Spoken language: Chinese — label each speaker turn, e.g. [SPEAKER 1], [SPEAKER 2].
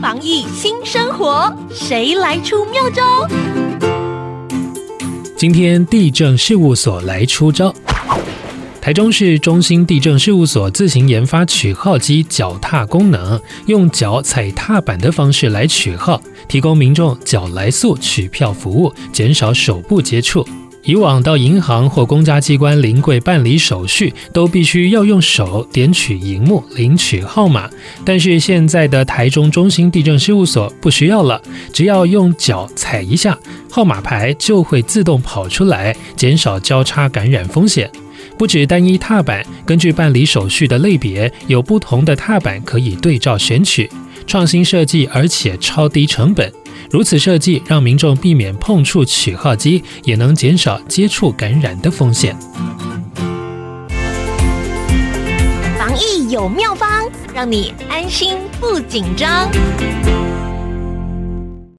[SPEAKER 1] 防疫新生活，谁来出妙招？
[SPEAKER 2] 今天地政事务所来出招。台中市中心地政事务所自行研发取号机脚踏功能，用脚踩踏板的方式来取号，提供民众脚来速取票服务，减少手部接触。以往到银行或公家机关临柜办理手续，都必须要用手点取荧幕领取号码，但是现在的台中中心地震事务所不需要了，只要用脚踩一下，号码牌就会自动跑出来，减少交叉感染风险。不止单一踏板，根据办理手续的类别，有不同的踏板可以对照选取，创新设计，而且超低成本。如此设计，让民众避免碰触取号机，也能减少接触感染的风险。
[SPEAKER 1] 防疫有妙方，让你安心不紧张。